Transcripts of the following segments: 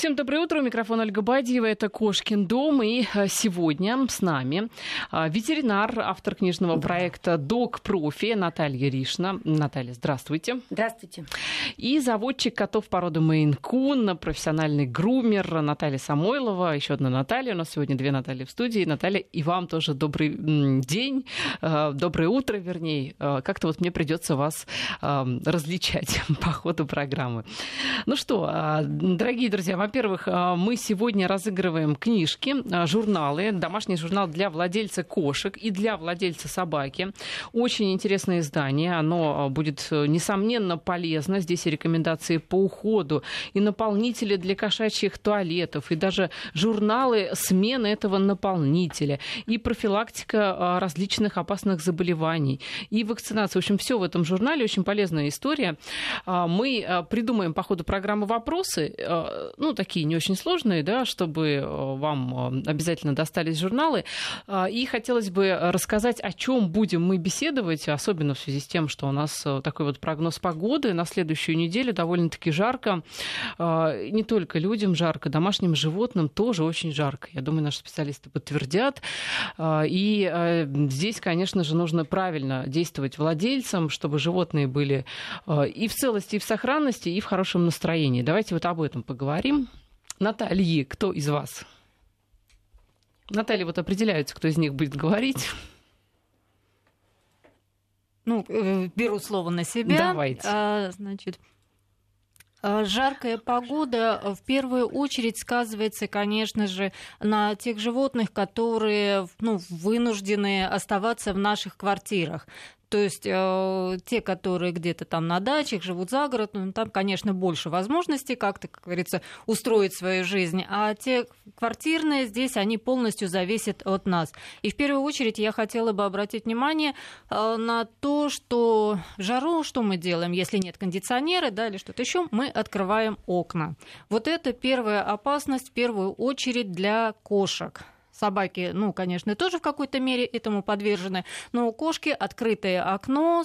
Всем доброе утро. У микрофона Ольга Бадьева. Это Кошкин дом. И э, сегодня с нами э, ветеринар, автор книжного проекта «Док Профи» Наталья Ришна. Наталья, здравствуйте. Здравствуйте. И заводчик котов породы Мейн-Кун, профессиональный грумер Наталья Самойлова. Еще одна Наталья. У нас сегодня две Натальи в студии. Наталья, и вам тоже добрый день, э, доброе утро, вернее. Как-то вот мне придется вас различать по ходу программы. Ну что, дорогие друзья, во-первых, а, мы сегодня разыгрываем книжки, а, журналы, домашний журнал для владельца кошек и для владельца собаки. Очень интересное издание, оно а, будет, э, несомненно, полезно. Здесь и рекомендации по уходу, и наполнители для кошачьих туалетов, и даже журналы смены этого наполнителя, и профилактика различных опасных заболеваний, и вакцинация. В общем, все в этом журнале, очень полезная история. Мы придумаем по ходу программы вопросы, ну, такие не очень сложные, да, чтобы э, вам э, обязательно достались журналы. А, и хотелось бы рассказать, о чем будем мы беседовать, особенно в связи с тем, что у нас э, такой вот прогноз погоды на следующую неделю довольно-таки жарко. А, не только людям жарко, домашним животным тоже очень жарко. Я думаю, наши специалисты подтвердят. А, и здесь, конечно же, нужно правильно действовать владельцам, чтобы животные были и в целости, и в сохранности, и в хорошем настроении. Давайте вот об этом поговорим. Натальи, кто из вас? Наталья, вот определяются, кто из них будет говорить. Ну, э, беру слово на себя. Давайте. А, значит, а, Жаркая погода в первую очередь сказывается, конечно же, на тех животных, которые ну, вынуждены оставаться в наших квартирах. То есть э, те, которые где-то там на дачах живут за городом, ну, там, конечно, больше возможностей как-то, как говорится, устроить свою жизнь. А те квартирные здесь, они полностью зависят от нас. И в первую очередь я хотела бы обратить внимание э, на то, что в жару что мы делаем, если нет кондиционера да, или что-то еще, мы открываем окна. Вот это первая опасность в первую очередь для кошек. Собаки, ну, конечно, тоже в какой-то мере этому подвержены, но у кошки открытое окно,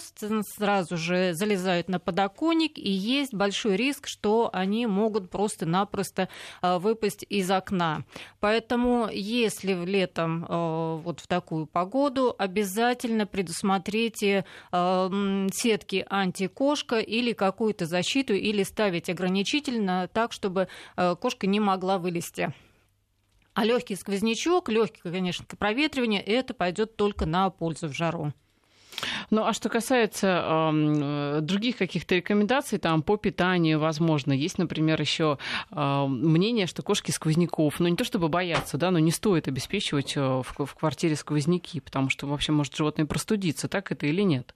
сразу же залезают на подоконник, и есть большой риск, что они могут просто-напросто а, выпасть из окна. Поэтому, если в летом а, вот в такую погоду, обязательно предусмотрите а, сетки антикошка или какую-то защиту, или ставить ограничительно так, чтобы кошка не могла вылезти. А легкий сквознячок, легкий, конечно, проветривание, это пойдет только на пользу в жару. Ну, а что касается э, других каких-то рекомендаций там по питанию, возможно, есть, например, еще э, мнение, что кошки сквозняков, ну не то чтобы бояться, да, но не стоит обеспечивать э, в, в квартире сквозняки, потому что вообще может животное простудиться, так это или нет?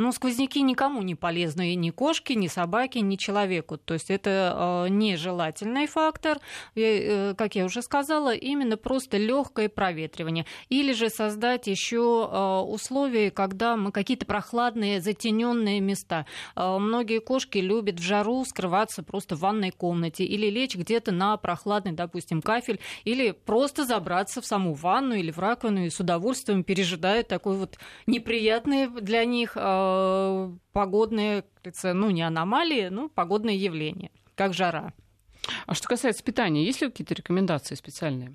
Но сквозняки никому не полезны, и ни кошке, ни собаке, ни человеку. То есть это э, нежелательный фактор. И, э, как я уже сказала, именно просто легкое проветривание. Или же создать еще э, условия, когда мы какие-то прохладные, затененные места. Многие кошки любят в жару скрываться просто в ванной комнате или лечь где-то на прохладный, допустим, кафель, или просто забраться в саму ванну или в раковину и с удовольствием пережидают такой вот неприятный для них Э, погодные, ну не аномалии, ну погодные явления, как жара. А что касается питания, есть ли какие-то рекомендации специальные?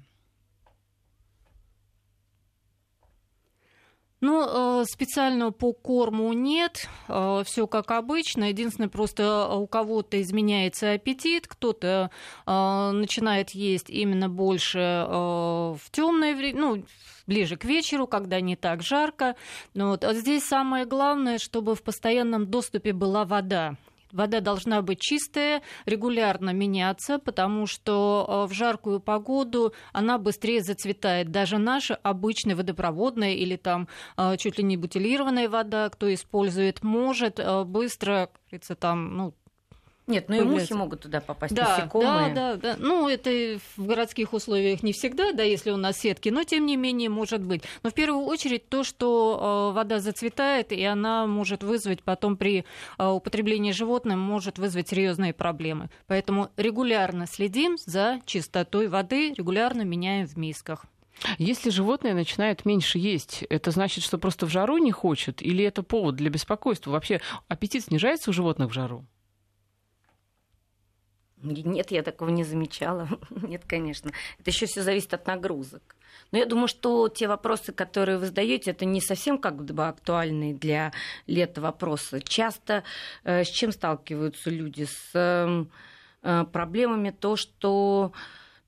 Ну, э, специального по корму нет, э, все как обычно. Единственное, просто у кого-то изменяется аппетит, кто-то начинает есть именно больше в темное время, ну, ближе к вечеру, когда не так жарко. Ну, вот. А здесь самое главное, чтобы в постоянном доступе была вода. Вода должна быть чистая, регулярно меняться, потому что э, в жаркую погоду она быстрее зацветает. Даже наша обычная водопроводная или там э, чуть ли не бутилированная вода, кто использует, может э, быстро, говорится, там, ну, нет, ну и мухи могут туда попасть, да, насекомые. Да, да, да. Ну, это в городских условиях не всегда, да, если у нас сетки, но тем не менее может быть. Но в первую очередь то, что э, вода зацветает, и она может вызвать потом при э, употреблении животным, может вызвать серьезные проблемы. Поэтому регулярно следим за чистотой воды, регулярно меняем в мисках. Если животное начинает меньше есть, это значит, что просто в жару не хочет, или это повод для беспокойства? Вообще аппетит снижается у животных в жару? Нет, я такого не замечала. Нет, конечно. Это еще все зависит от нагрузок. Но я думаю, что те вопросы, которые вы задаете, это не совсем как бы актуальные для лета вопросы. Часто э, с чем сталкиваются люди? С эм, э, проблемами то, что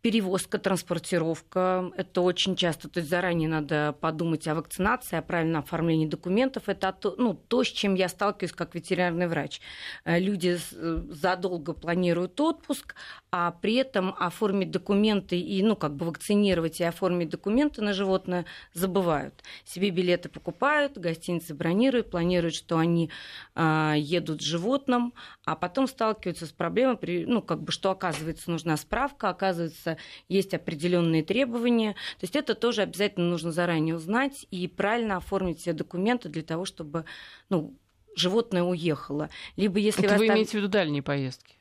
перевозка, транспортировка. Это очень часто. То есть заранее надо подумать о вакцинации, о правильном оформлении документов. Это то, ну, то, с чем я сталкиваюсь как ветеринарный врач. Э, люди э, задолго планируют отпуск, а при этом оформить документы и, ну, как бы вакцинировать и оформить документы на животное забывают. Себе билеты покупают, гостиницы бронируют, планируют, что они а, едут с животным, а потом сталкиваются с проблемой, ну, как бы, что оказывается нужна справка, оказывается есть определенные требования. То есть это тоже обязательно нужно заранее узнать и правильно оформить все документы для того, чтобы ну, животное уехало. Либо если это вы, вы имеете в виду дальние поездки?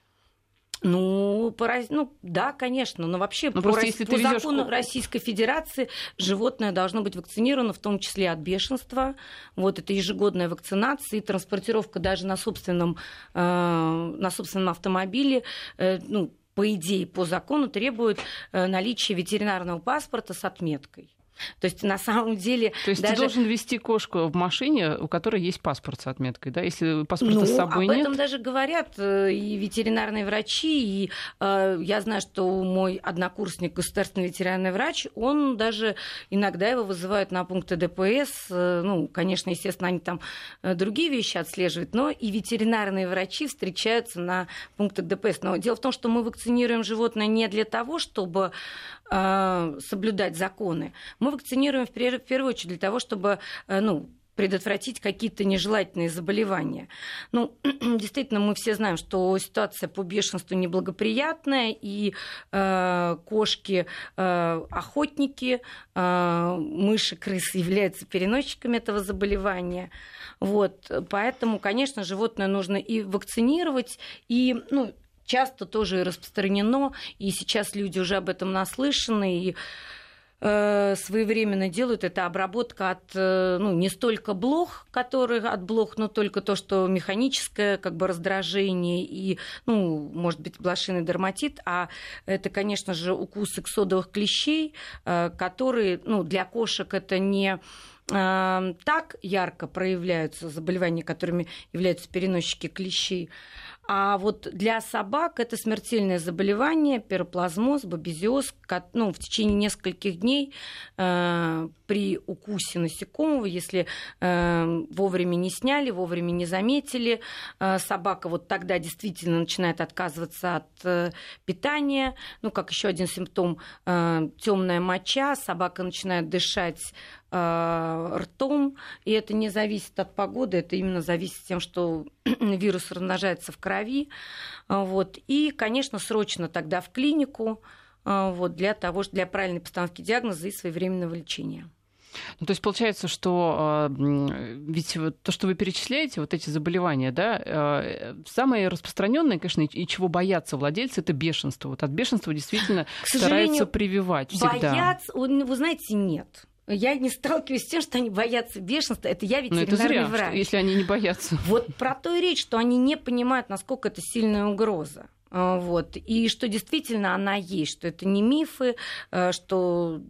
Ну, пораз... ну, да, конечно, но вообще но ну, по, если по закону везёшь... Российской Федерации животное должно быть вакцинировано, в том числе от бешенства. Вот это ежегодная вакцинация и транспортировка даже на собственном, э, на собственном автомобиле. Э, ну, по идее, по закону требует э, наличия ветеринарного паспорта с отметкой. То есть на самом деле... То есть даже... ты должен вести кошку в машине, у которой есть паспорт с отметкой, да? Если паспорта ну, с собой об нет... об этом даже говорят э, и ветеринарные врачи, и э, я знаю, что мой однокурсник, государственный ветеринарный врач, он даже иногда его вызывают на пункты ДПС, э, ну, конечно, естественно, они там э, другие вещи отслеживают, но и ветеринарные врачи встречаются на пунктах ДПС. Но дело в том, что мы вакцинируем животное не для того, чтобы соблюдать законы. Мы вакцинируем в первую очередь для того, чтобы э, ну, предотвратить какие-то нежелательные заболевания. Ну, действительно, мы все знаем, что ситуация по бешенству неблагоприятная, и э, кошки, э, охотники, э, мыши, крысы являются переносчиками этого заболевания. Вот, поэтому, конечно, животное нужно и вакцинировать, и ну, часто тоже распространено, и сейчас люди уже об этом наслышаны, и э, своевременно делают, это обработка от, э, ну, не столько блох, которые от блох, но только то, что механическое, как бы, раздражение и, ну, может быть, блошиный дерматит, а это, конечно же, укусы ксодовых клещей, э, которые, ну, для кошек это не так ярко проявляются заболевания, которыми являются переносчики клещей, а вот для собак это смертельное заболевание, пироплазмоз, бабезиоз, ну, в течение нескольких дней э, при укусе насекомого, если э, вовремя не сняли, вовремя не заметили, э, собака вот тогда действительно начинает отказываться от э, питания. Ну, как еще один симптом, э, темная моча, собака начинает дышать ртом, и это не зависит от погоды, это именно зависит тем, что вирус размножается в крови. Э, вот. И, конечно, срочно тогда в клинику э, вот, для того, для правильной постановки диагноза и своевременного лечения. Ну, то есть получается, что ведь то, что вы перечисляете, вот эти заболевания, да, самые распространенные, конечно, и чего боятся владельцы, это бешенство. Вот от бешенства действительно К стараются прививать всегда. Боятся, вы знаете, нет я не сталкиваюсь с тем, что они боятся бешенства. Это я ветеринарный Но это зря, врач. Что, если они не боятся. Вот про то и речь, что они не понимают, насколько это сильная угроза. А, вот. И что действительно она есть, что это не мифы, а, что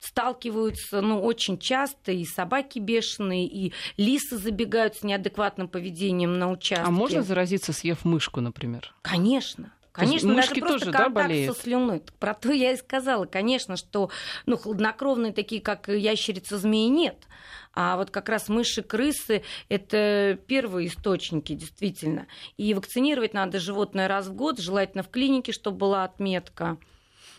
сталкиваются ну, очень часто и собаки бешеные, и лисы забегают с неадекватным поведением на участке. А можно заразиться, съев мышку, например? Конечно. Конечно, мышки даже тоже, да, болеют? со слюной. Про то я и сказала, конечно, что ну, хладнокровные такие, как ящерица, змеи, нет. А вот как раз мыши, крысы – это первые источники, действительно. И вакцинировать надо животное раз в год, желательно в клинике, чтобы была отметка.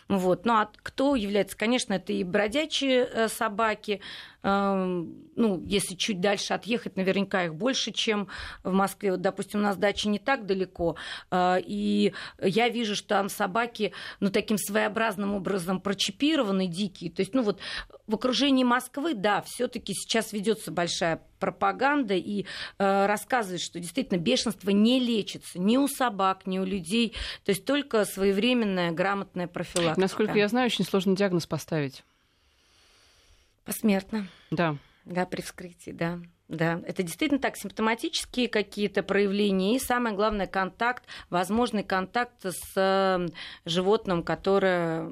Вот. Ну а кто является? Конечно, это и бродячие э, собаки, ну, если чуть дальше отъехать, наверняка их больше, чем в Москве. Вот, допустим, нас дача не так далеко, а, и я вижу, что там собаки, ну, таким своеобразным образом прочипированы, дикие. То есть, ну, вот в окружении Москвы, да, все таки сейчас ведется большая пропаганда и э, рассказывает, что действительно бешенство не лечится ни у собак, ни у людей. То есть только своевременная грамотная профилактика. Насколько я знаю, очень сложный диагноз поставить. Посмертно. Да. Да, при вскрытии, да. Да, это действительно так, симптоматические какие-то проявления и самое главное контакт, возможный контакт с э, животным, которое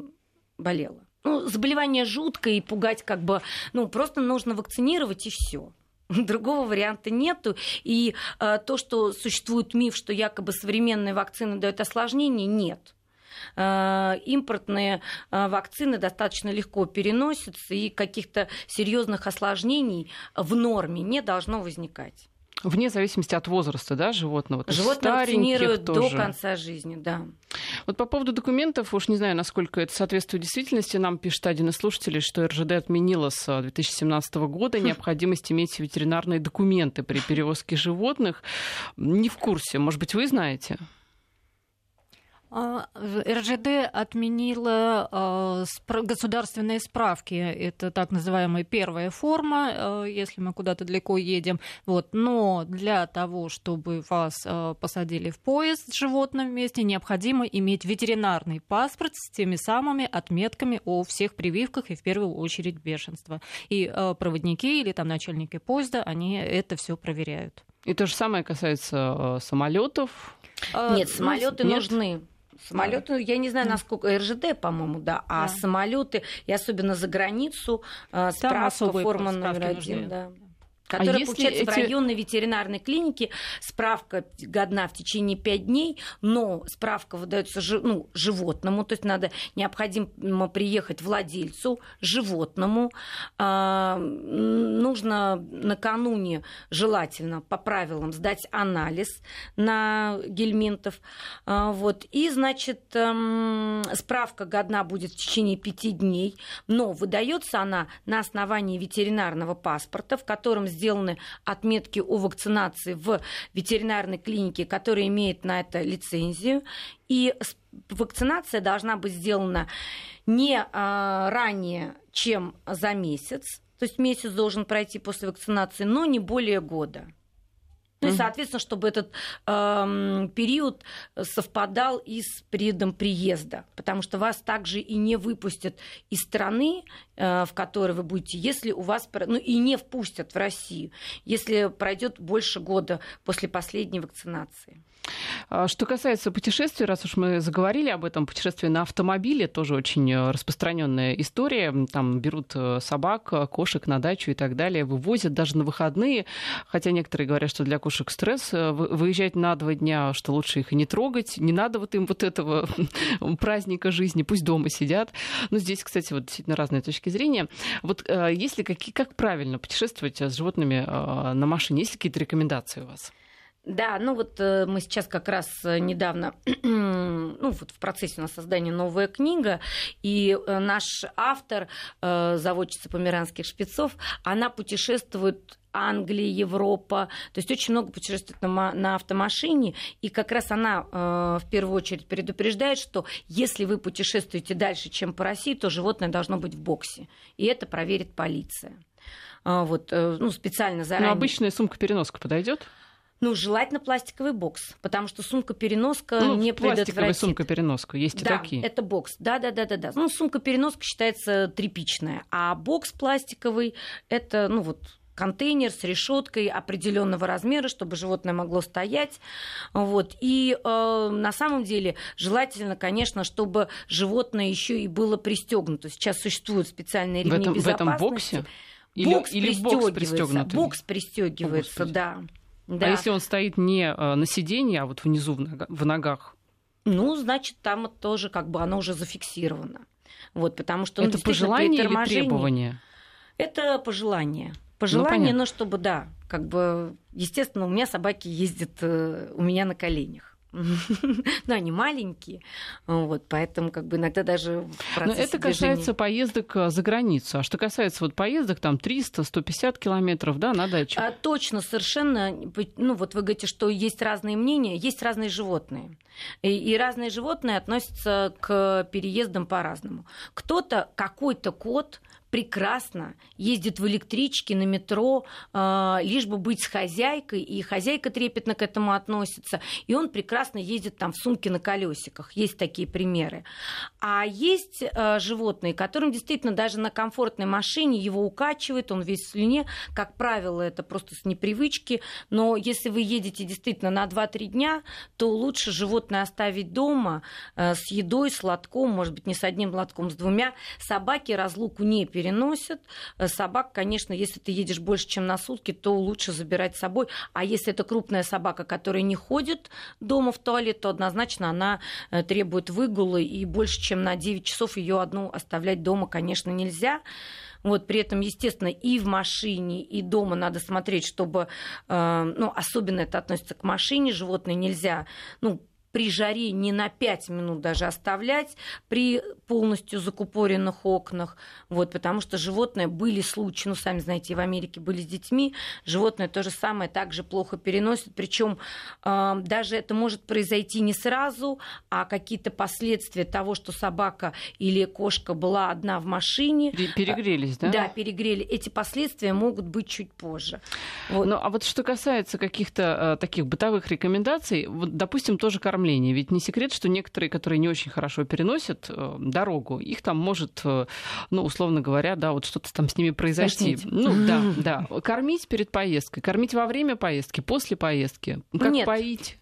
болело. Ну, заболевание жуткое и пугать как бы, ну, просто нужно вакцинировать и все. Другого варианта нету. И э, то, что существует миф, что якобы современные вакцины дают осложнения, нет. Э, импортные э, вакцины достаточно легко переносятся, и каких-то серьезных осложнений в норме не должно возникать. Вне зависимости от возраста, да, животного. Животное вакцинируют до конца жизни, да. Вот по поводу документов, уж не знаю, насколько это соответствует действительности, нам пишет один из слушателей, что РЖД отменила с 2017 года хм. необходимость иметь ветеринарные документы при перевозке животных. Не в курсе, может быть, вы знаете? А, РЖД отменила а, государственные справки. Это так называемая первая форма, а, если мы куда-то далеко едем. Вот. Но для того, чтобы вас посадили в поезд с животным вместе, необходимо иметь ветеринарный паспорт с теми самыми отметками о всех прививках и в первую очередь бешенства. И проводники или там начальники поезда, они это все проверяют. И то же самое касается самолетов. Нет, ну, самолеты ну, нужны. Самолеты, я не знаю, насколько РЖД, по-моему, да, а да. самолеты, и особенно за границу, э, справка форма номер один, да которая а получается эти... в районной ветеринарной клинике. Справка годна в течение 5 дней, но справка выдается ну, животному, то есть надо необходимо приехать владельцу, животному. А, нужно накануне желательно по правилам сдать анализ на гельминтов. А, вот. И, значит, эм, справка годна будет в течение 5 дней, но выдается она на основании ветеринарного паспорта, в котором сделаны отметки о вакцинации в ветеринарной клинике, которая имеет на это лицензию. И вакцинация должна быть сделана не а, ранее, чем за месяц. То есть месяц должен пройти после вакцинации, но не более года. Ну и, соответственно, чтобы этот э, период совпадал и с периодом приезда, потому что вас также и не выпустят из страны, э, в которой вы будете, если у вас, ну и не впустят в Россию, если пройдет больше года после последней вакцинации. А, что касается путешествий, раз уж мы заговорили об этом, путешествие на автомобиле тоже очень э, распространенная история. Там берут э, собак, кошек на дачу и так далее, вывозят даже на выходные. Хотя некоторые говорят, что для кошек стресс э, выезжать на два дня, что лучше их и не трогать. Не надо вот им вот этого праздника жизни, пусть дома сидят. Но здесь, кстати, вот действительно разные точки зрения. Вот если какие, как правильно путешествовать с животными на машине? Есть ли какие-то рекомендации у вас? Да, ну вот э, мы сейчас как раз э, недавно, ну вот в процессе у нас создания новая книга, и э, наш автор, заводчица померанских шпицов, она путешествует Англия, Европа, то есть очень много путешествует на, на автомашине, и как раз она э, в первую очередь предупреждает, что если вы путешествуете дальше, чем по России, то животное должно быть в боксе, и это проверит полиция. А, вот, э, ну, специально заранее. Но обычная сумка-переноска подойдет? Ну, желательно пластиковый бокс, потому что сумка-переноска ну, не предотвратит. Сумка-переноска, есть да, и такие. это бокс, да-да-да-да. Ну, сумка-переноска считается тряпичная, а бокс пластиковый – это, ну, вот, контейнер с решеткой определенного размера, чтобы животное могло стоять. Вот. И э, на самом деле желательно, конечно, чтобы животное еще и было пристегнуто. Сейчас существуют специальные ремни в этом, безопасности. В этом боксе? Или, бокс или бокс пристегнутый? Бокс пристегивается, да. Да. А если он стоит не э, на сиденье, а вот внизу в ногах? Ну, значит, там тоже как бы оно уже зафиксировано. Вот, потому что это пожелание или требование? Это пожелание. Пожелание, ну, но чтобы, да, как бы, естественно, у меня собаки ездят э, у меня на коленях. Ну, они маленькие, вот, поэтому как бы иногда даже в Но это касается поездок э, за границу. А что касается вот поездок, там 300-150 километров, да, на дачу? А, точно, совершенно. Ну, вот вы говорите, что есть разные мнения, есть разные животные. И, и разные животные относятся к переездам по-разному. Кто-то, какой-то кот прекрасно ездит в электричке, на метро, э, лишь бы быть с хозяйкой, и хозяйка трепетно к этому относится, и он прекрасно ездит там в сумке на колесиках. Есть такие примеры. А есть э, животные, которым действительно даже на комфортной машине его укачивает, он весь в слюне. Как правило, это просто с непривычки. Но если вы едете действительно на 2-3 дня, то лучше животное оставить дома э, с едой, с лотком, может быть, не с одним лотком, с двумя. Собаки разлуку не переносят переносят. Э, собак, конечно, если ты едешь больше, чем на сутки, то лучше забирать с собой. А если это крупная собака, которая не ходит дома в туалет, то однозначно она э, требует выгулы, и больше, чем на 9 часов ее одну оставлять дома, конечно, нельзя. Вот, при этом, естественно, и в машине, и дома надо смотреть, чтобы, э, ну, особенно это относится к машине, животное нельзя, ну, при жаре не на 5 минут даже оставлять при полностью закупоренных окнах, вот, потому что животные были случаи, ну, сами знаете, в Америке были с детьми, животные то же самое также плохо переносят, причем э, даже это может произойти не сразу, а какие-то последствия того, что собака или кошка была одна в машине. Перегрелись, да? Да, перегрели. Эти последствия могут быть чуть позже. Вот. Ну, а вот что касается каких-то э, таких бытовых рекомендаций, вот, допустим, тоже кормление кормления. Ведь не секрет, что некоторые, которые не очень хорошо переносят э, дорогу, их там может, э, ну, условно говоря, да, вот что-то там с ними произойти. Тошнить. Ну, да, да. Кормить перед поездкой, кормить во время поездки, после поездки. Как Нет. поить?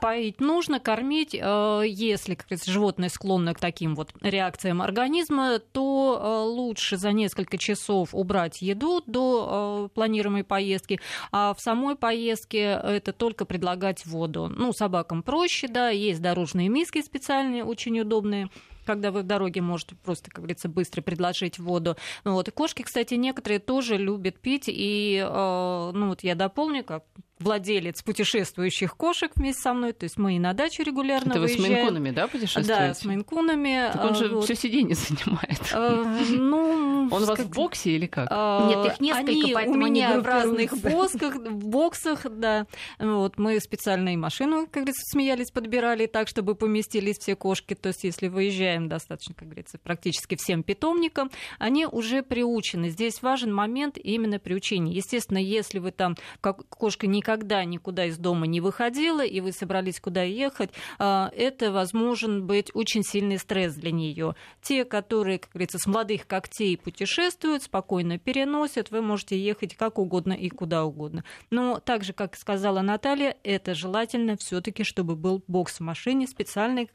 Поить нужно, кормить. Э, Если как говорится, животное склонно к таким вот реакциям организма, то э, лучше за несколько часов убрать еду до э, планируемой поездки, а в самой поездке это только предлагать воду. Ну, собакам проще, да, есть дорожные миски специальные, очень удобные когда вы в дороге можете просто, как говорится, быстро предложить воду. Ну, вот. И кошки, кстати, некоторые тоже любят пить. И, э, ну, вот я дополню, как владелец путешествующих кошек вместе со мной. То есть мы и на дачу регулярно Это вы выезжаем. с мейнкунами, да, путешествуете? Да, с мейнкунами. Так он же Вот. все сиденье занимает. Э, Ну, Он у вас в боксе или как? А, Нет, их несколько, они поэтому у они меня в разных босках, в боксах, да. Вот мы специально и машину, как говорится, смеялись, подбирали так, чтобы поместились все кошки. То есть, если выезжаем достаточно, как говорится, практически всем питомникам, они уже приучены. Здесь важен момент именно приучения. Естественно, если вы там как кошка никогда никуда из дома не выходила и вы собрались куда ехать, а, это возможен быть очень сильный стресс для нее. Те, которые, как говорится, с молодых когтей путешествуют, спокойно переносят, вы можете ехать как угодно и куда угодно. Но так же, как сказала Наталья, это желательно все-таки, чтобы был бокс в машине специальный,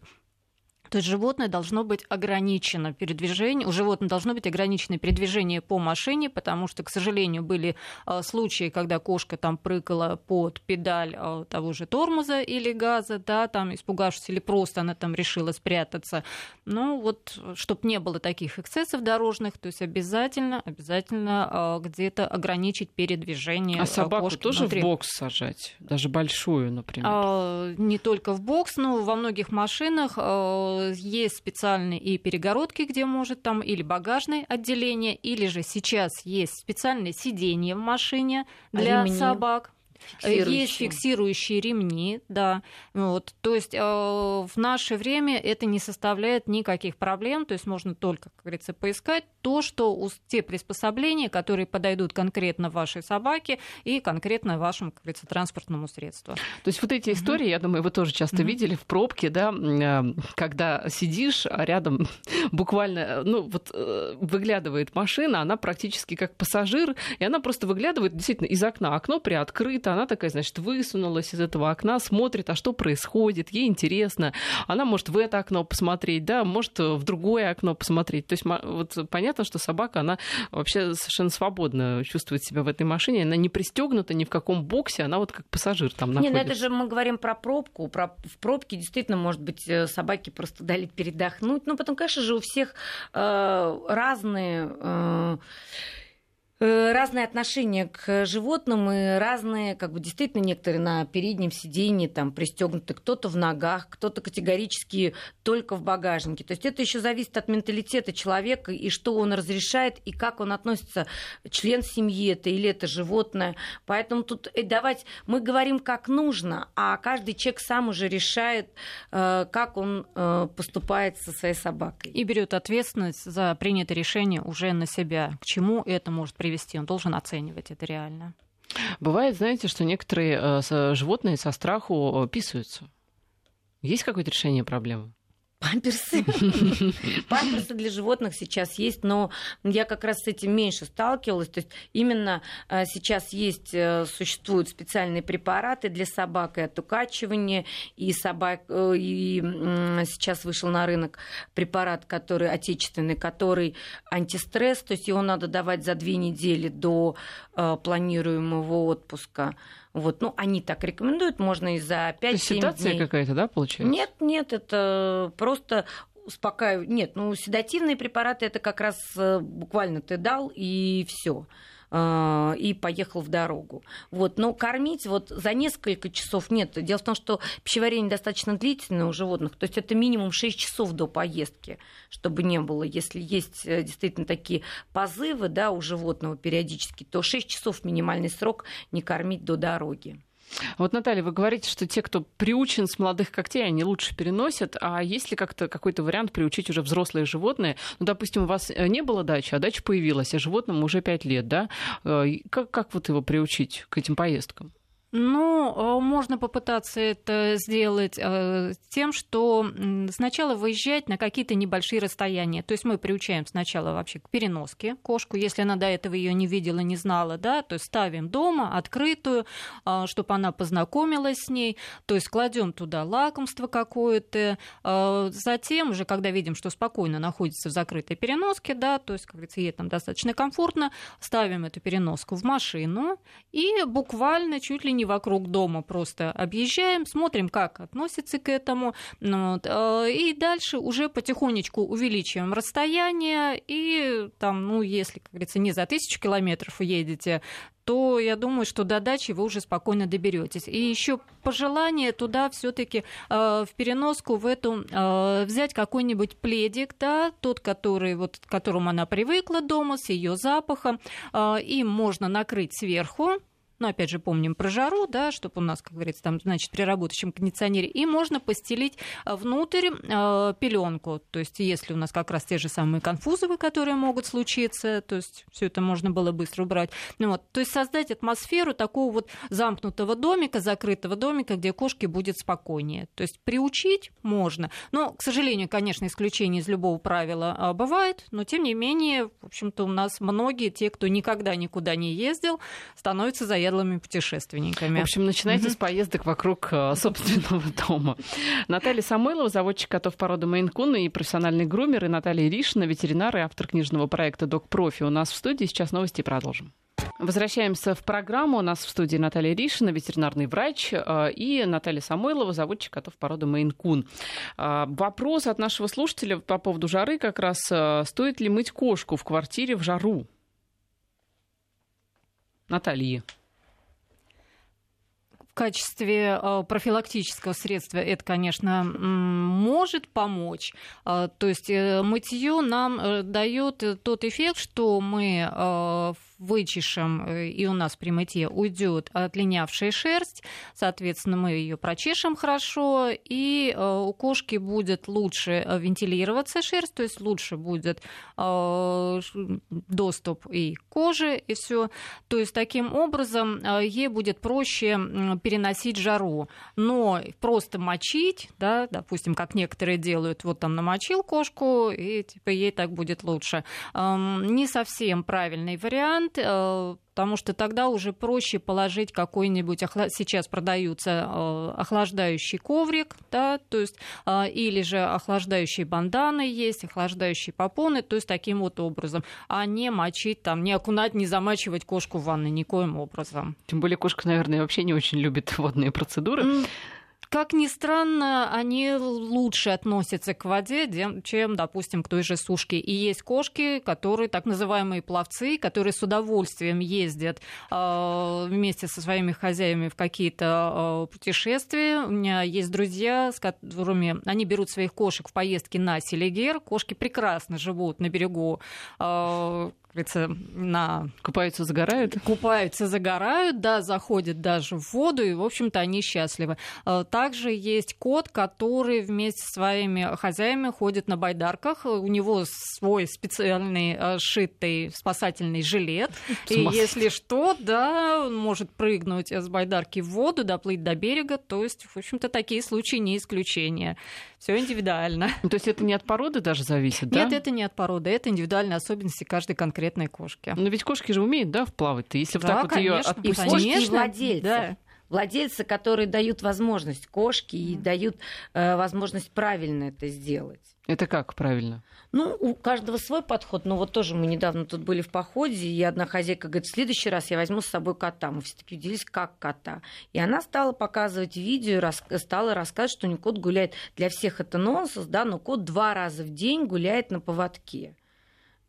то есть животное должно быть ограничено передвижение, у животного должно быть ограничено передвижение по машине, потому что, к сожалению, были э, случаи, когда кошка там прыгала под педаль э, того же тормоза или газа, да, там испугавшись, или просто она там решила спрятаться. Ну вот, чтобы не было таких эксцессов дорожных, то есть обязательно, обязательно э, где-то ограничить передвижение А собаку кошки тоже внутри. в бокс сажать? Даже большую, например. А, Не только в бокс, но во многих машинах а, есть специальные и перегородки, где может там или багажное отделение, или же сейчас есть специальное сиденье в машине для Ремни. собак. Есть Фиксирующие. фиксирующие ремни, да. Вот. То есть э, в наше время это не составляет никаких проблем, то есть можно только, как говорится, поискать то, что у- те приспособления, которые подойдут конкретно вашей собаке и конкретно вашему, как говорится, транспортному средству. То есть вот эти истории, я думаю, вы тоже часто Мгм. видели в пробке, да, э, когда сидишь, а рядом буквально, ну вот э, выглядывает машина, она практически как пассажир, и она просто выглядывает действительно из окна. Окно приоткрыто, она такая, значит, высунулась из этого окна, смотрит, а что происходит, ей интересно. Она может в это окно посмотреть, да, может э, в другое окно посмотреть. То есть вот понятно, что собака, она вообще совершенно свободно чувствует себя в этой машине, она не пристегнута ни в каком боксе, она вот как пассажир там Не, находится. ну это же мы говорим про пробку. Про... В пробке действительно, может быть, э, собаки просто дали передохнуть. Ну, потом, конечно же, у всех э, разные... э, Э, разное отношение к животным и разные, как бы действительно некоторые на переднем сиденье там пристегнуты, кто-то в ногах, кто-то категорически только в багажнике. То есть это еще зависит от менталитета человека и что он разрешает и как он относится, член семьи это или это животное. Поэтому тут э, давать, мы говорим как нужно, а каждый человек сам уже решает, э, как он поступает со своей собакой. И берет ответственность за принятое решение уже на себя. К чему это может привести? Привести, он должен оценивать это реально. Бывает, знаете, что некоторые э, животные со страху э, писаются. Есть какое-то решение проблемы? Памперсы. Памперсы для животных сейчас есть, но я как раз с этим меньше сталкивалась. То есть именно э, сейчас есть, э, существуют специальные препараты для собак и от укачивания, и собак, э, и сейчас вышел на рынок препарат, который отечественный, который антистресс, то есть его надо давать за две недели до планируемого отпуска. Вот, ну, они так рекомендуют, можно и за 5-7 Седация какая-то, да, получается? Нет, нет, это просто успокаивать. Нет, ну, седативные препараты это как раз э, буквально ты дал и все. А, и поехал в дорогу. Вот. Но кормить вот за несколько часов нет. Дело в том, что пищеварение достаточно длительное у животных, то есть это минимум 6 часов до поездки, чтобы не было. Если есть э, действительно такие позывы да, у животного периодически, то 6 часов минимальный срок не кормить до дороги. Вот, Наталья, вы говорите, что те, кто приучен с молодых когтей, они лучше переносят. А есть ли как-то какой-то вариант приучить уже взрослые животные? Ну, допустим, у вас э, не было дачи, а дача появилась, а животному уже 5 лет, да? Э, как, как вот его приучить к этим поездкам? Ну, э, можно попытаться это сделать э, тем, что сначала выезжать на какие-то небольшие расстояния. То есть мы приучаем сначала вообще к переноске кошку, если она до этого ее не видела, не знала, да, то есть ставим дома открытую, э, чтобы она познакомилась с ней, то есть кладем туда лакомство какое-то. Затем уже, когда видим, что спокойно находится в закрытой переноске, да, то есть, как говорится, ей там достаточно комфортно, ставим эту переноску в машину и буквально чуть ли не не вокруг дома просто объезжаем, смотрим, как относится к этому. Ну вот, э, и дальше уже потихонечку увеличиваем расстояние. И там, ну, если, как говорится, не за тысячу километров едете, то я думаю, что до дачи вы уже спокойно доберетесь. И еще пожелание туда все-таки э, в переноску в эту э, взять какой-нибудь пледик, да, тот, который вот к которому она привыкла дома, с ее запахом, э, им можно накрыть сверху но опять же помним про жару, да, чтобы у нас, как говорится, там, значит, при работающем кондиционере, и можно постелить э, внутрь э, пеленку, то есть если у нас как раз те же самые конфузовые, которые могут случиться, то есть все это можно было быстро убрать, ну, вот, то есть создать атмосферу такого вот замкнутого домика, закрытого домика, где кошке будет спокойнее, то есть приучить можно, но, к сожалению, конечно, исключение из любого правила а, бывает, но тем не менее, в общем-то, у нас многие, те, кто никогда никуда не ездил, становятся заядлыми заядлыми путешественниками. В общем, начинайте с поездок вокруг э, собственного дома. Наталья Самойлова, заводчик котов породы Мейнкун и профессиональный грумер, и Наталья Ришина, ветеринар и автор книжного проекта «Док Профи». У нас в студии сейчас новости продолжим. Возвращаемся в программу. У нас в студии Наталья Ришина, ветеринарный врач, э, и Наталья Самойлова, заводчик котов породы Мейн-кун. Э, вопрос от нашего слушателя по поводу жары как раз. Стоит ли мыть кошку в квартире в жару? Наталья в качестве э, профилактического средства это, конечно, может помочь. Э, то есть э, мытье нам дает тот эффект, что мы вычешем, э, и у нас при мытье уйдет отлинявшая шерсть, соответственно, мы ее прочешем хорошо, и э, у кошки будет лучше э, вентилироваться шерсть, то есть лучше будет доступ и к коже, и все. То есть таким образом ей будет проще переносить жару. Но просто мочить, да, допустим, как некоторые делают, вот там намочил кошку, и типа ей так будет лучше. Не совсем правильный вариант момент, э, потому что тогда уже проще положить какой-нибудь, сейчас продаются э, охлаждающий коврик, да, то есть, э, или же охлаждающие банданы есть, охлаждающие попоны, то есть таким вот образом, а не мочить там, не окунать, не замачивать кошку в ванной никоим образом. Тем более кошка, наверное, вообще не очень любит водные процедуры. Как ни странно, они лучше относятся к воде, чем, допустим, к той же сушке. И есть кошки, которые так называемые пловцы, которые с удовольствием ездят э, вместе со своими хозяевами в какие-то э, путешествия. У меня есть друзья, с которыми они берут своих кошек в поездки на Селигер. Кошки прекрасно живут на берегу э, говорится, на... Купаются, загорают? Купаются, загорают, да, заходят даже в воду, и, в общем-то, они счастливы. А, также есть кот, который вместе со своими хозяями ходит на байдарках. У него свой специальный а, шитый спасательный жилет. И если что, да, он может прыгнуть с байдарки в воду, доплыть до берега. То есть, в общем-то, такие случаи не исключение. Все индивидуально. То есть это не от породы даже зависит, да? Нет, это не от породы, это индивидуальные особенности каждой конкретной кошки. Но ведь кошки же умеют, да, вплавать-то? Если да, вот так вот ее отпустить. И владельцы. Да владельцы, которые дают возможность кошке и дают э, возможность правильно это сделать. Это как правильно? Ну, у каждого свой подход. Но вот тоже мы недавно тут были в походе, и одна хозяйка говорит, в следующий раз я возьму с собой кота. Мы все таки удивились, как кота. И она стала показывать видео, рас... стала рассказывать, что не кот гуляет. Для всех это нонсенс, да, но кот два раза в день гуляет на поводке.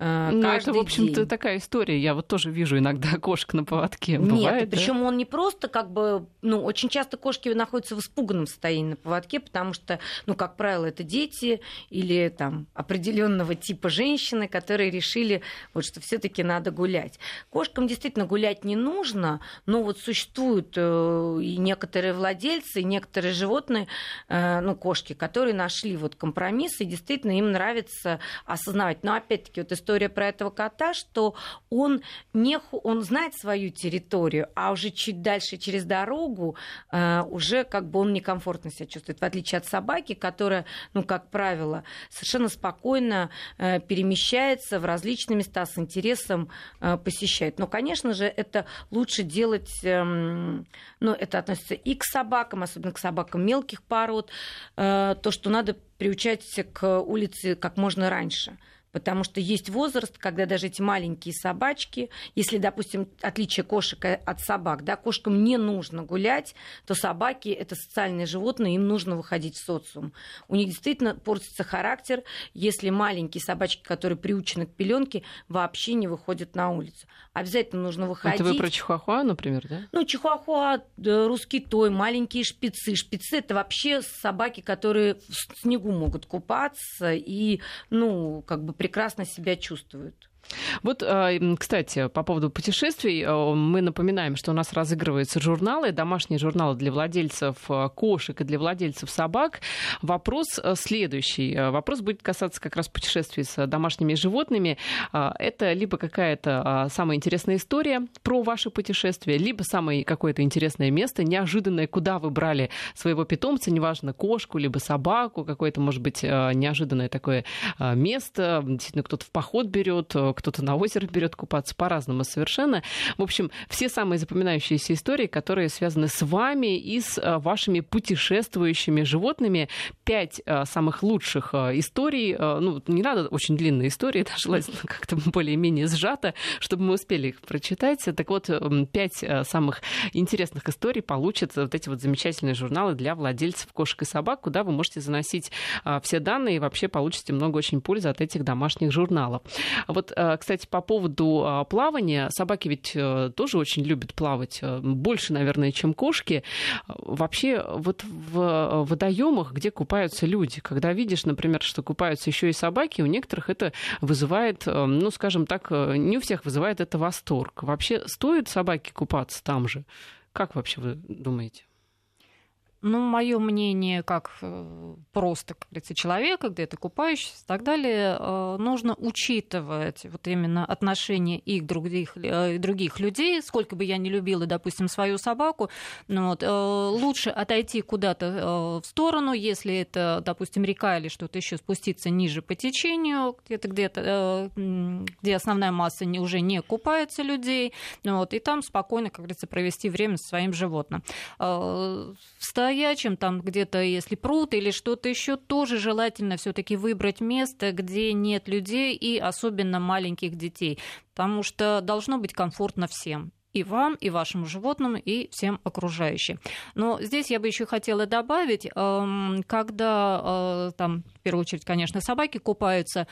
Э, ну, это, в общем-то, такая история. Я вот тоже вижу иногда кошек на поводке. Нет, да? причем он не просто как бы, ну, очень часто кошки находятся в испуганном состоянии на поводке, потому что, ну, как правило, это дети или там определенного типа женщины, которые решили, вот что все-таки надо гулять. Кошкам действительно гулять не нужно, но вот существуют э, и некоторые владельцы, и некоторые животные, э, ну, кошки, которые нашли вот компромисс, и действительно им нравится осознавать. Но опять-таки вот история про этого кота, что он, не, он знает свою территорию, а уже чуть дальше через дорогу э, уже как бы он некомфортно себя чувствует, в отличие от собаки, которая, ну, как правило, совершенно спокойно э, перемещается в различные места с интересом э, посещает. Но, конечно же, это лучше делать, э, ну, это относится и к собакам, особенно к собакам мелких пород, э, то, что надо приучать к улице как можно раньше потому что есть возраст, когда даже эти маленькие собачки, если, допустим, отличие кошек от собак, да, кошкам не нужно гулять, то собаки – это социальные животные, им нужно выходить в социум. У них действительно портится характер, если маленькие собачки, которые приучены к пеленке, вообще не выходят на улицу. Обязательно нужно выходить. Это вы про чихуахуа, например, да? Ну, чихуахуа, русский той, маленькие шпицы. Шпицы – это вообще собаки, которые в снегу могут купаться и, ну, как бы прекрасно себя чувствуют. Вот, а, кстати, по поводу путешествий, а, мы напоминаем, что у нас разыгрываются журналы, домашние журналы для владельцев а, кошек и для владельцев собак. Вопрос следующий. Вопрос будет касаться как раз путешествий с домашними животными. Это либо какая-то самая интересная история про ваше путешествие, либо самое какое-то интересное место, неожиданное, куда вы брали своего питомца, неважно, кошку, либо собаку, какое-то, может быть, неожиданное такое место. Действительно, кто-то в поход берет, кто-то на озеро берет купаться по-разному совершенно. В общем, все самые запоминающиеся истории, которые связаны с вами и с э, вашими путешествующими животными. Пять э, самых лучших э, историй. Ну, не надо очень длинные истории, это желательно как-то более-менее сжато, чтобы мы успели их прочитать. Так вот, пять самых интересных историй получат вот эти вот замечательные журналы для владельцев кошек и собак, куда вы можете заносить все данные и вообще получите много очень пользы от этих домашних журналов. Вот кстати, по поводу а, плавания. Собаки ведь э, тоже очень любят плавать. Э, больше, наверное, чем кошки. Вообще, вот в водоемах, где купаются люди, когда видишь, например, что купаются еще и собаки, у некоторых это вызывает, ну, скажем так, не у всех вызывает это восторг. Вообще, стоит собаке купаться там же? Как вообще вы думаете? Ну, мое мнение, как э, просто, как говорится, человека, где-то купающийся и так далее, э, нужно учитывать вот именно отношения их других, э, других людей. Сколько бы я ни любила, допустим, свою собаку, ну, вот, лучше отойти куда-то в сторону, если это, допустим, река или что-то еще, спуститься ниже по течению, где-то где-то, где основная масса уже не купается людей, ну, вот, и там спокойно, как говорится, провести время со своим животным. Стоять стоячим, там где-то, если пруд или что-то еще, тоже желательно все-таки выбрать место, где нет людей и особенно маленьких детей, потому что должно быть комфортно всем и вам, и вашему животному, и всем окружающим. Но здесь я бы еще хотела добавить, эм, когда э, там, в первую очередь, конечно, собаки купаются,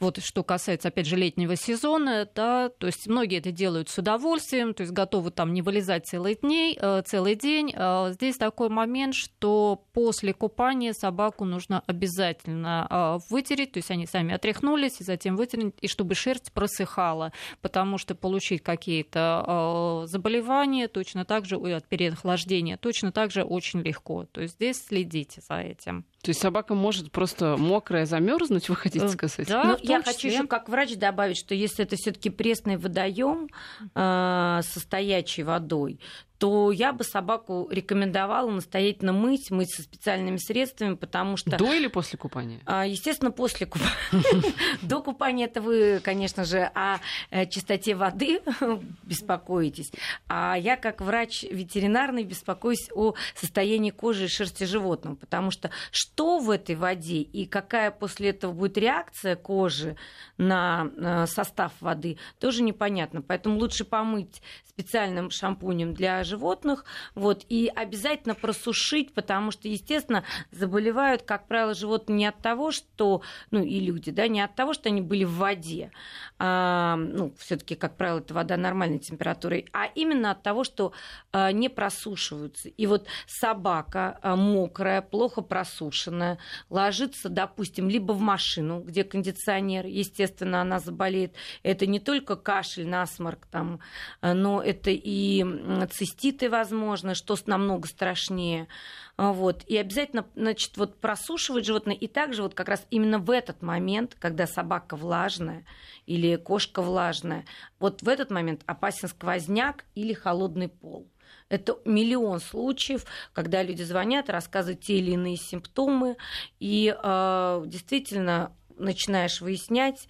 вот что касается, опять же, летнего сезона, да, то есть многие это делают с удовольствием, то есть готовы там не вылезать целый, дней, э, целый день. А здесь такой момент, что после купания собаку нужно обязательно а, вытереть, то есть они сами отряхнулись, и затем вытереть, и чтобы шерсть просыхала, потому что получить какие-то а, заболевания точно так же, от переохлаждения, точно так же очень легко. То есть здесь следите за этим. То есть собака может просто мокрая замерзнуть, вы хотите э, сказать? Да, ну, я числе. хочу еще как врач добавить, что если это все-таки пресный водоем э, со стоячей водой, то я бы собаку рекомендовала настоятельно мыть, мыть со специальными средствами, потому что... До или после купания? А, естественно, после купания. До купания это вы, конечно же, о э, чистоте воды беспокоитесь. А я, как врач ветеринарный, беспокоюсь о состоянии кожи и шерсти животного, потому что что в этой воде и какая после этого будет реакция кожи на э, состав воды, тоже непонятно. Поэтому лучше помыть специальным шампунем для животных, вот, и обязательно просушить, потому что, естественно, заболевают, как правило, животные не от того, что, ну, и люди, да, не от того, что они были в воде, а, ну, все таки как правило, это вода нормальной температуры, а именно от того, что а, не просушиваются. И вот собака а, мокрая, плохо просушенная, ложится, допустим, либо в машину, где кондиционер, естественно, она заболеет. Это не только кашель, насморк, там, но это и цистит циститы, возможно, что намного страшнее. Вот. И обязательно значит, вот просушивать животное. И также вот как раз именно в этот момент, когда собака влажная или кошка влажная, вот в этот момент опасен сквозняк или холодный пол. Это миллион случаев, когда люди звонят, рассказывают те или иные симптомы, и э, действительно начинаешь выяснять,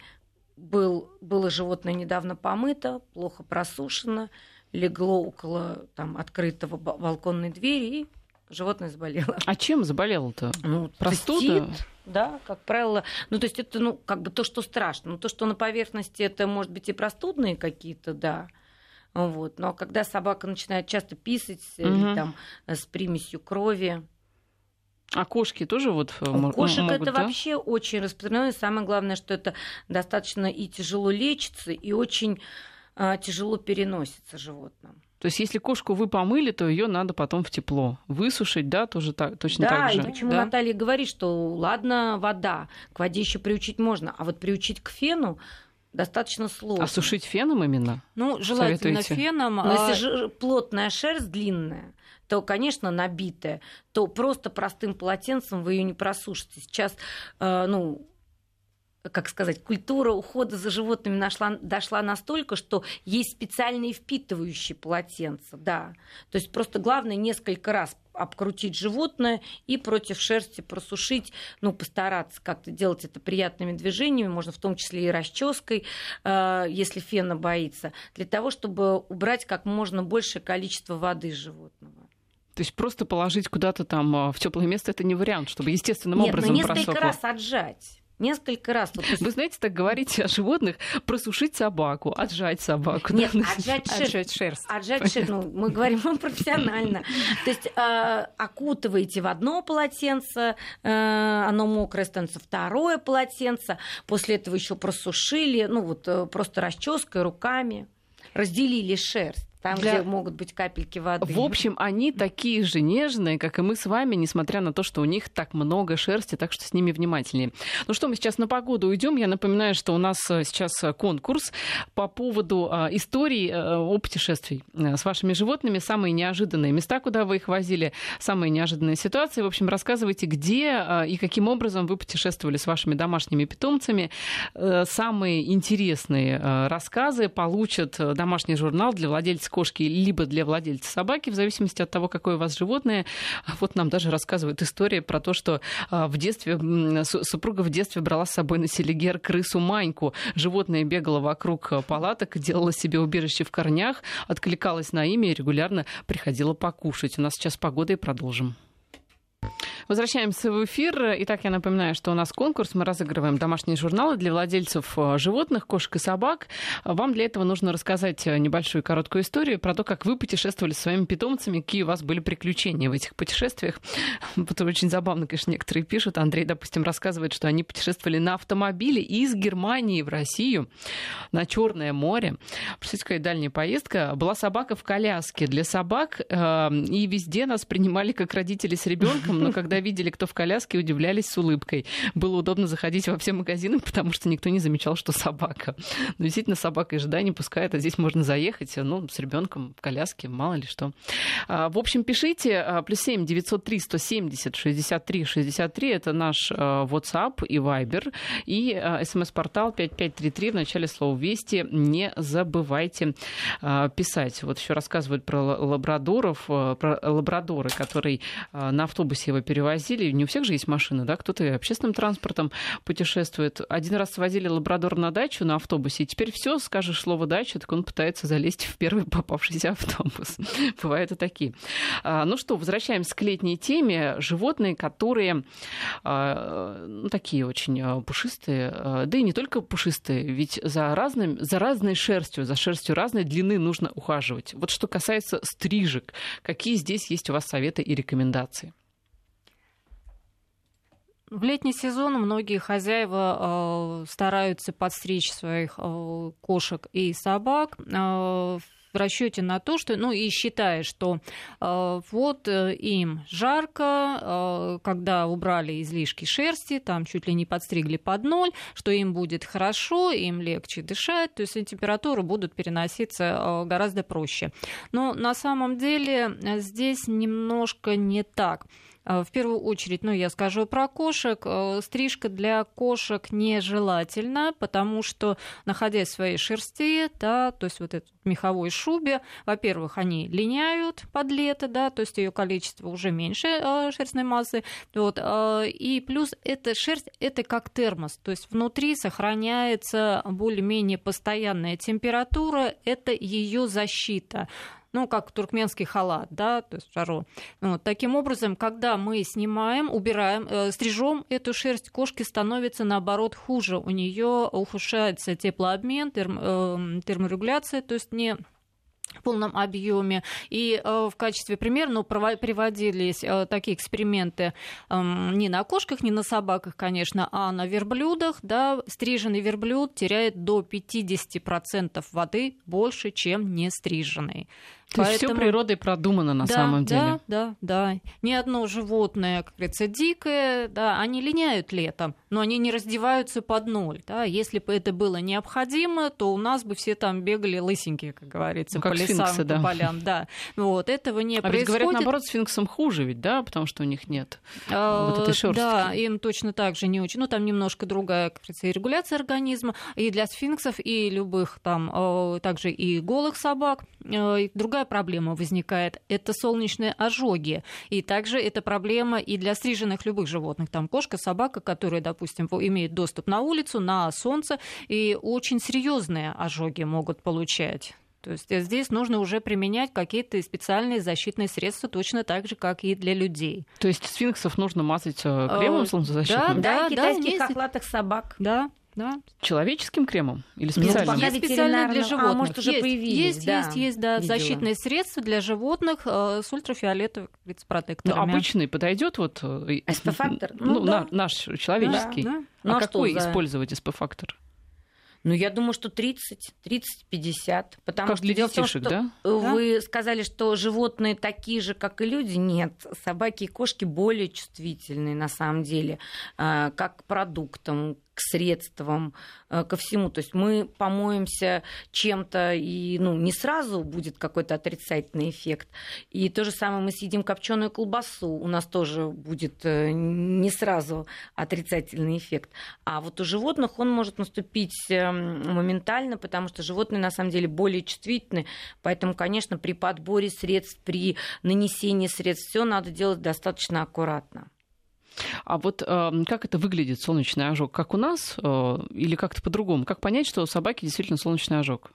был, было животное недавно помыто, плохо просушено, легло около там, открытого балконной двери, и животное заболело. А чем заболело-то? Ну, Простуда? Цистит, да, как правило. Ну, то есть это, ну, как бы то, что страшно. Ну, то, что на поверхности, это, может быть, и простудные какие-то, да. Вот. Но когда собака начинает часто писать угу. или там с примесью крови, а кошки тоже вот э, У кошек могут, это да? вообще очень распространено. И самое главное, что это достаточно и тяжело лечится, и очень а, тяжело переносится животным. То есть, если кошку вы помыли, то ее надо потом в тепло высушить, да, тоже так, точно да, так же. Да, и почему да? Наталья говорит, что ладно, вода, к воде еще приучить можно, а вот приучить к фену достаточно сложно. А сушить феном именно? Ну, желательно Советуете? феном. Но а... если же плотная шерсть длинная, то, конечно, набитая, то просто простым полотенцем вы ее не просушите. Сейчас, э, ну, как сказать, культура ухода за животными нашла, дошла настолько, что есть специальные впитывающие полотенца, да. То есть просто главное несколько раз обкрутить животное и против шерсти просушить, ну, постараться как-то делать это приятными движениями, можно в том числе и расческой, э, если фена боится, для того, чтобы убрать как можно большее количество воды животного. То есть просто положить куда-то там э, в теплое место это не вариант, чтобы естественным Нет, образом Нет, несколько просохло. раз отжать несколько раз. Вот, Вы знаете, так говорите о животных, просушить собаку, отжать собаку. Нет, да? отжать, шерсть. отжать шерсть. Отжать шерсть, ну, мы говорим вам профессионально. То есть э, окутываете в одно полотенце, э, оно мокрое становится, второе полотенце, после этого еще просушили, ну вот э, просто расческой руками, разделили шерсть. Там, для... где могут быть капельки воды. В общем, они такие же нежные, как и мы с вами, несмотря на то, что у них так много шерсти, так что с ними внимательнее. Ну что, мы сейчас на погоду уйдем. Я напоминаю, что у нас э, сейчас э, конкурс по поводу а, истории о путешествий с вашими животными. Самые неожиданные места, куда вы их возили, самые неожиданные ситуации. В общем, рассказывайте, где и каким образом вы путешествовали с вашими домашними питомцами. Самые интересные рассказы получат домашний журнал для владельцев кошки, либо для владельца собаки, в зависимости от того, какое у вас животное. Вот нам даже рассказывают истории про то, что а, в детстве супруга в детстве брала с собой на селигер крысу Маньку. Животное бегало вокруг а, палаток, делала себе убежище в корнях, откликалась на имя и регулярно приходила покушать. У нас сейчас погода и продолжим. Возвращаемся в эфир. Итак, я напоминаю, что у нас конкурс. Мы разыгрываем домашние журналы для владельцев э, животных, кошек и собак. Вам для этого нужно рассказать э, небольшую короткую историю про то, как вы путешествовали со своими питомцами, какие у вас были приключения в этих путешествиях. Это очень забавно, конечно, некоторые пишут. Андрей, допустим, рассказывает, что они путешествовали на автомобиле из Германии в Россию на Черное море. Представляете, какая дальняя поездка. Была собака в коляске для собак, э, и везде нас принимали как родители с ребенком, но когда видели, кто в коляске, удивлялись с улыбкой. Было удобно заходить во все магазины, потому что никто не замечал, что собака. Но действительно, собака из не пускает, а здесь можно заехать, ну, с ребенком в коляске, мало ли что. А, в общем, пишите, а, плюс 7 903 170 63 63, это наш а, WhatsApp и Viber, и смс-портал 5533 в начале слова «Вести». Не забывайте писать. Вот еще рассказывают про лабрадоров, про лабрадоры, которые на автобусе его перевозили. Не у всех же есть машина, да, кто-то общественным транспортом путешествует. Один раз свозили лабрадор на дачу на автобусе, и теперь все, скажешь слово дача, так он пытается залезть в первый попавшийся автобус. Бывают и такие. А, ну что, возвращаемся к летней теме. Животные, которые а, ну, такие очень а, пушистые, да и не только пушистые, ведь за, разным, за разной шерстью, за шерстью разной длины нужно ухаживать. Вот что касается стрижек, какие здесь есть у вас советы и рекомендации? В летний сезон многие хозяева э, стараются подстричь своих э, кошек и собак э, в расчете на то, что, ну и считая, что э, вот э, им жарко, э, когда убрали излишки шерсти, там чуть ли не подстригли под ноль, что им будет хорошо, им легче дышать, то есть температуры будут переноситься э, гораздо проще. Но на самом деле э, здесь немножко не так. Э, в первую очередь, ну, я скажу про кошек. Э, стрижка для кошек нежелательна, потому что, находясь в своей шерсти, да, то есть вот этой меховой шубе, во-первых, они линяют под лето, да, то есть ее количество уже меньше э, шерстной массы, вот, и плюс эта шерсть, это как термос, то есть внутри сохраняется более-менее постоянная температура, это ее защита ну, как туркменский халат, да, то есть жару. Вот. Таким образом, когда мы снимаем, убираем, э, стрижем эту шерсть, кошки становится наоборот хуже. У нее ухудшается теплообмен, терм, э, терморегуляция, то есть не в полном объеме. И э, в качестве примера ну, приводились э, такие эксперименты э, не на кошках, не на собаках, конечно, а на верблюдах. Да, стриженный верблюд теряет до 50% воды больше, чем не стриженный. То Поэтому... есть все природой продумано на да, самом деле. Да, да, да. Ни одно животное, как говорится, дикое, да, они линяют летом, но они не раздеваются под ноль. Да. Если бы это было необходимо, то у нас бы все там бегали лысенькие, как говорится, ну, как по лесам, сфинксы, да. по полям. Да. Вот, этого не а происходит. ведь говорят, наоборот, сфинксам хуже ведь, да, потому что у них нет а, вот этой шерстки. Да, им точно так же не очень. Ну, там немножко другая, как говорится, регуляция организма. И для сфинксов, и любых там, а, также и голых собак, а, другая другая проблема возникает. Это солнечные ожоги. И также это проблема и для стриженных любых животных. Там кошка, собака, которые, допустим, имеют доступ на улицу, на солнце, и очень серьезные ожоги могут получать. То есть здесь нужно уже применять какие-то специальные защитные средства, точно так же, как и для людей. То есть сфинксов нужно мазать э, кремом солнцезащитным? Да, да, да, китайских да, охлатых собак. Да, да. Человеческим кремом или специальным? Ну, специально для животных. А, может, уже есть, появились, есть, да, есть, есть, да, видела. защитные средства для животных э, с ультрафиолетовыми протекторами. Ну, обычный подойдет вот... Э, СП-фактор? Ну, ну да. наш человеческий. Да, да. Ну, а, а какой за... использовать СП-фактор? Ну, я думаю, что 30, 30, 50. Потому как что для детишек, том, что да? вы да? сказали, что животные такие же, как и люди. Нет, собаки и кошки более чувствительные на самом деле, а, как к продуктам, к средствам, э, ко всему. То есть мы помоемся чем-то, и ну, не сразу будет какой-то отрицательный эффект. И то же самое мы съедим копченую колбасу, у нас тоже будет э, не сразу отрицательный эффект. А вот у животных он может наступить эм, моментально, потому что животные на самом деле более чувствительны. Поэтому, конечно, при подборе средств, при нанесении средств, все надо делать достаточно аккуратно. А вот э, как это выглядит, солнечный ожог? Как у нас э, или как-то по-другому? Как понять, что у собаки действительно солнечный ожог?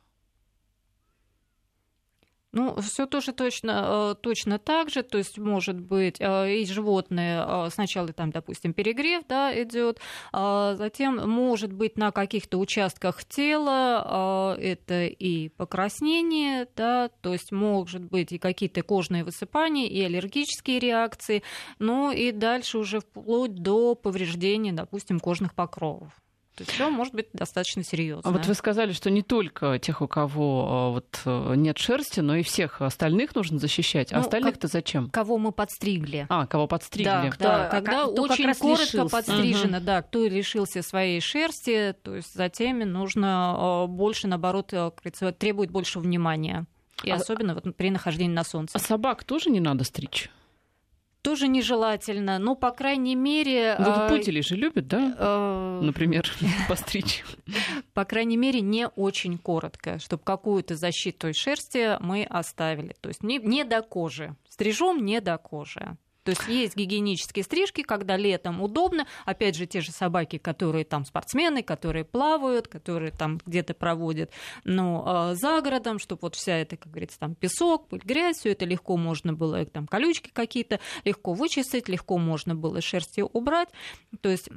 Ну, все тоже точно, э, точно так же, то есть может быть э, и животные э, сначала там, допустим, перегрев, да, идет, а затем может быть на каких-то участках тела это и покраснение, да, то есть может быть и какие-то кожные высыпания, и аллергические реакции, ну и дальше уже вплоть до повреждения, допустим, кожных покровов. То есть все может быть достаточно серьезно. А вот вы сказали, что не только тех, у кого а, вот э, нет шерсти, но и всех остальных нужно защищать. А ну, остальных-то зачем? Кого мы подстригли. А, кого подстригли. Да, да, а когда а, очень коротко лишился. подстрижено, угу. да, кто лишился своей шерсти, то есть за теми нужно больше, наоборот, э, требует больше внимания. И а... особенно вот при нахождении на солнце. А собак тоже не надо стричь? Тоже нежелательно. Но, по крайней мере... Вот а, путели же любят, да? А, Например, постричь. По крайней мере, не очень коротко, чтобы какую-то защиту шерсти мы оставили. То есть не, не до кожи. Стрижем не до кожи. То есть есть гигиенические стрижки, когда летом удобно. Опять же, те же собаки, которые там спортсмены, которые плавают, которые там где-то проводят ну, за городом, чтобы вот вся эта, как говорится, там песок, пыль, грязь, все это легко можно было, там колючки какие-то легко вычистить, легко можно было шерстью убрать. То есть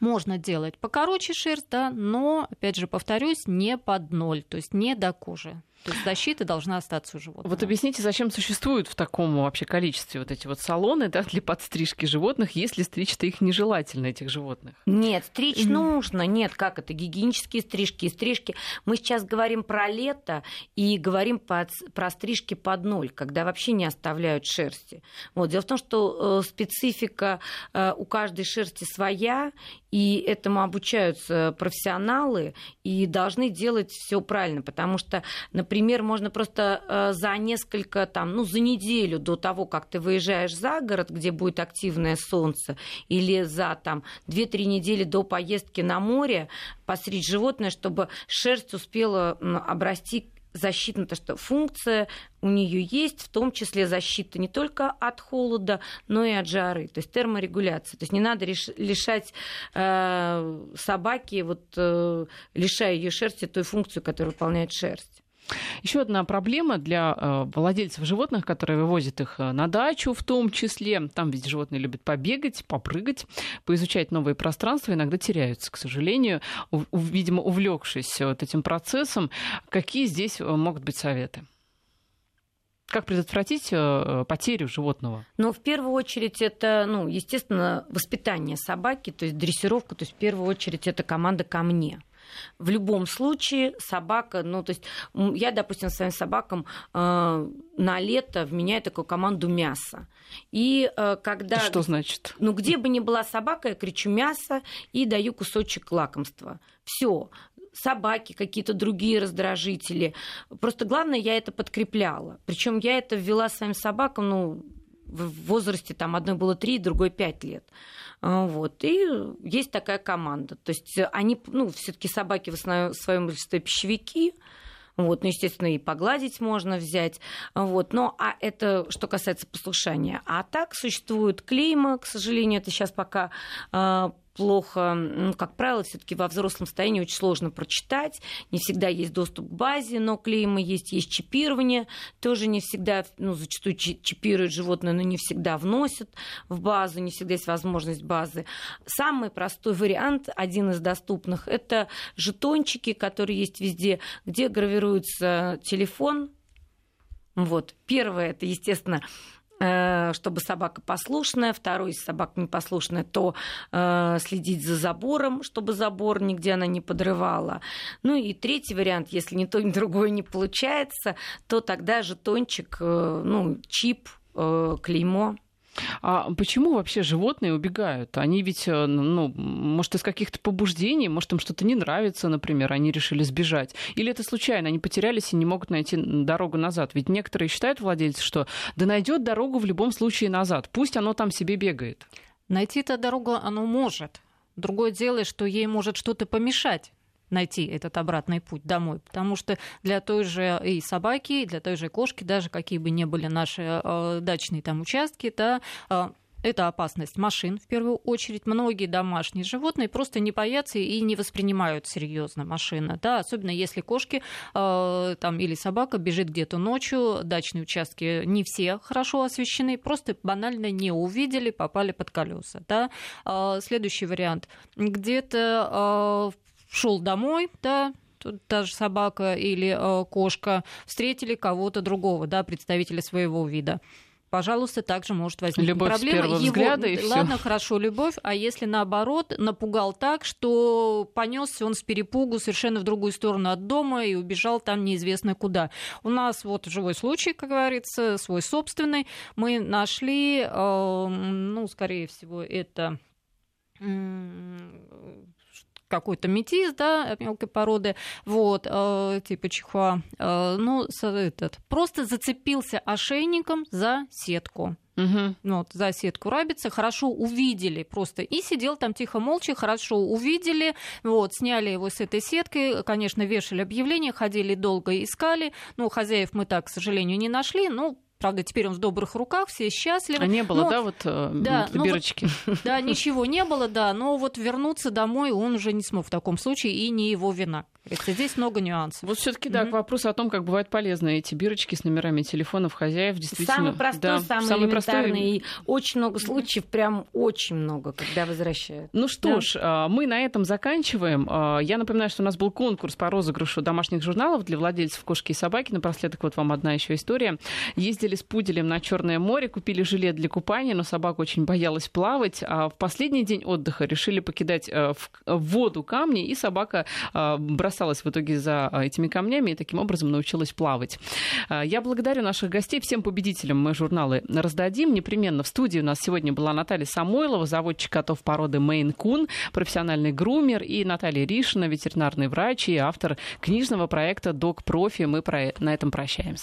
можно делать покороче шерсть, да, но, опять же, повторюсь, не под ноль, то есть не до кожи. То есть защита должна остаться у животного. Вот объясните, зачем существуют в таком вообще количестве вот эти вот салоны да, для подстрижки животных, если стричь-то их нежелательно, этих животных? Нет, стричь mm-hmm. нужно. Нет, как это? Гигиенические стрижки и стрижки. Мы сейчас говорим про лето и говорим под, про стрижки под ноль, когда вообще не оставляют шерсти. Вот. Дело в том, что э, специфика э, у каждой шерсти своя, и этому обучаются профессионалы и должны делать все правильно, потому что, например, можно просто э, за несколько, там, ну, за неделю до того, как ты выезжаешь за город, где будет активное солнце, или за там 2-3 недели до поездки на море постричь животное, чтобы шерсть успела обрасти защитная, то что функция у нее есть, в том числе защита не только от холода, но и от жары, то есть терморегуляция. То есть не надо лишать э, собаки, вот, э, лишая ее шерсти той функцию, которую выполняет шерсть. Еще одна проблема для э, владельцев животных, которые вывозят их э, на дачу в том числе. Там ведь животные любят побегать, попрыгать, поизучать новые пространства, иногда теряются, к сожалению, видимо, увлекшись вот этим процессом. Какие здесь э, могут быть советы? Как предотвратить потерю животного? Ну, в первую очередь, это, ну, естественно, воспитание собаки, то есть дрессировка, то есть в первую очередь это команда ко мне. В любом случае собака, ну, то есть я, допустим, своим собакам э, на лето вменяю такую команду мяса. И э, когда... Что значит? Ну, где бы ни была собака, я кричу мясо и даю кусочек лакомства. Все, собаки, какие-то другие раздражители. Просто главное, я это подкрепляла. Причем я это ввела своим собакам, ну, в возрасте там одной было три, другой пять лет. А, вот. И есть такая команда. То есть они, ну, все-таки собаки в основном, своем большинстве пищевики, вот, ну, естественно, и погладить можно взять. Вот. Но а это что касается послушания. А так существует клейма, к сожалению, это сейчас пока а, плохо, ну, как правило, все-таки во взрослом состоянии очень сложно прочитать. Не всегда есть доступ к базе, но клеймы есть, есть чипирование. Тоже не всегда, ну, зачастую чипируют животное, но не всегда вносят в базу, не всегда есть возможность базы. Самый простой вариант, один из доступных, это жетончики, которые есть везде, где гравируется телефон, вот. Первое, это, естественно, чтобы собака послушная, второй, если собака непослушная, то э, следить за забором, чтобы забор нигде она не подрывала. Ну и третий вариант, если ни то, ни другое не получается, то тогда жетончик, э, ну, чип, э, клеймо а почему вообще животные убегают? Они ведь, э, ну, может, из каких-то побуждений, может, им что-то не нравится, например, они решили сбежать. Или это случайно, они потерялись и не могут найти дорогу назад. Ведь некоторые считают, владельцы, что да найдет дорогу в любом случае назад, пусть оно там себе бегает. Найти эту дорогу оно может. Другое дело, что ей может что-то помешать найти этот обратный путь домой. Потому что для той же и собаки, и для той же кошки, даже какие бы ни были наши э, дачные там участки, да, э, это опасность машин, в первую очередь. Многие домашние животные просто не боятся и не воспринимают серьезно машины, да, особенно если кошки э, там, или собака бежит где-то ночью, дачные участки не все хорошо освещены, просто банально не увидели, попали под колеса. Да. Э, следующий вариант. Где-то э, шел домой, да, та же собака или э, кошка, встретили кого-то другого, да, представителя своего вида пожалуйста, также может возникнуть любовь проблема. С первого Его, взгляда и ладно, всё. хорошо, любовь, а если наоборот напугал так, что понесся он с перепугу совершенно в другую сторону от дома и убежал там неизвестно куда. У нас вот живой случай, как говорится, свой собственный. Мы нашли, э, ну, скорее всего, это какой-то метис, да, мелкой породы, вот, э, типа чихуа, э, ну, этот, просто зацепился ошейником за сетку. Угу. Ну, вот, за сетку рабицы, хорошо увидели просто. И сидел там тихо, молча, хорошо увидели, вот, сняли его с этой сетки, конечно, вешали объявление, ходили долго, искали. Ну, хозяев мы так, к сожалению, не нашли, ну, Правда, теперь он в добрых руках, все счастливы. А не было, Но- да, вот э, да, вот ну вот-? Да, ничего не было, да, но вот вернуться домой он уже не смог в таком случае, и не его вина. Это здесь много нюансов. Вот все-таки, да, Мгм. к вопросу о том, как бывают полезны эти бирочки с номерами телефонов хозяев, действительно. Самый простой, да, самый, простой. элементарный. И очень много случаев, прям очень много, когда возвращают. Ну что Да. ж, а, мы на этом заканчиваем. А, Я напоминаю, что у нас был конкурс по розыгрышу домашних журналов для владельцев кошки и собаки. Напоследок вот вам одна еще история. Ездили с пуделем на Черное море, купили жилет для купания, но собака очень боялась плавать. А в последний день отдыха решили покидать э, в воду камни, и собака а, бросалась в итоге за а, этими камнями и таким образом научилась плавать. А, Я благодарю наших гостей. Всем победителям мы журналы раздадим. Непременно в студии у нас сегодня была Наталья Самойлова, заводчик котов породы Мейн Кун, профессиональный грумер, и Наталья Ришина, ветеринарный врач и автор книжного проекта «Док Профи». Мы про- на этом прощаемся.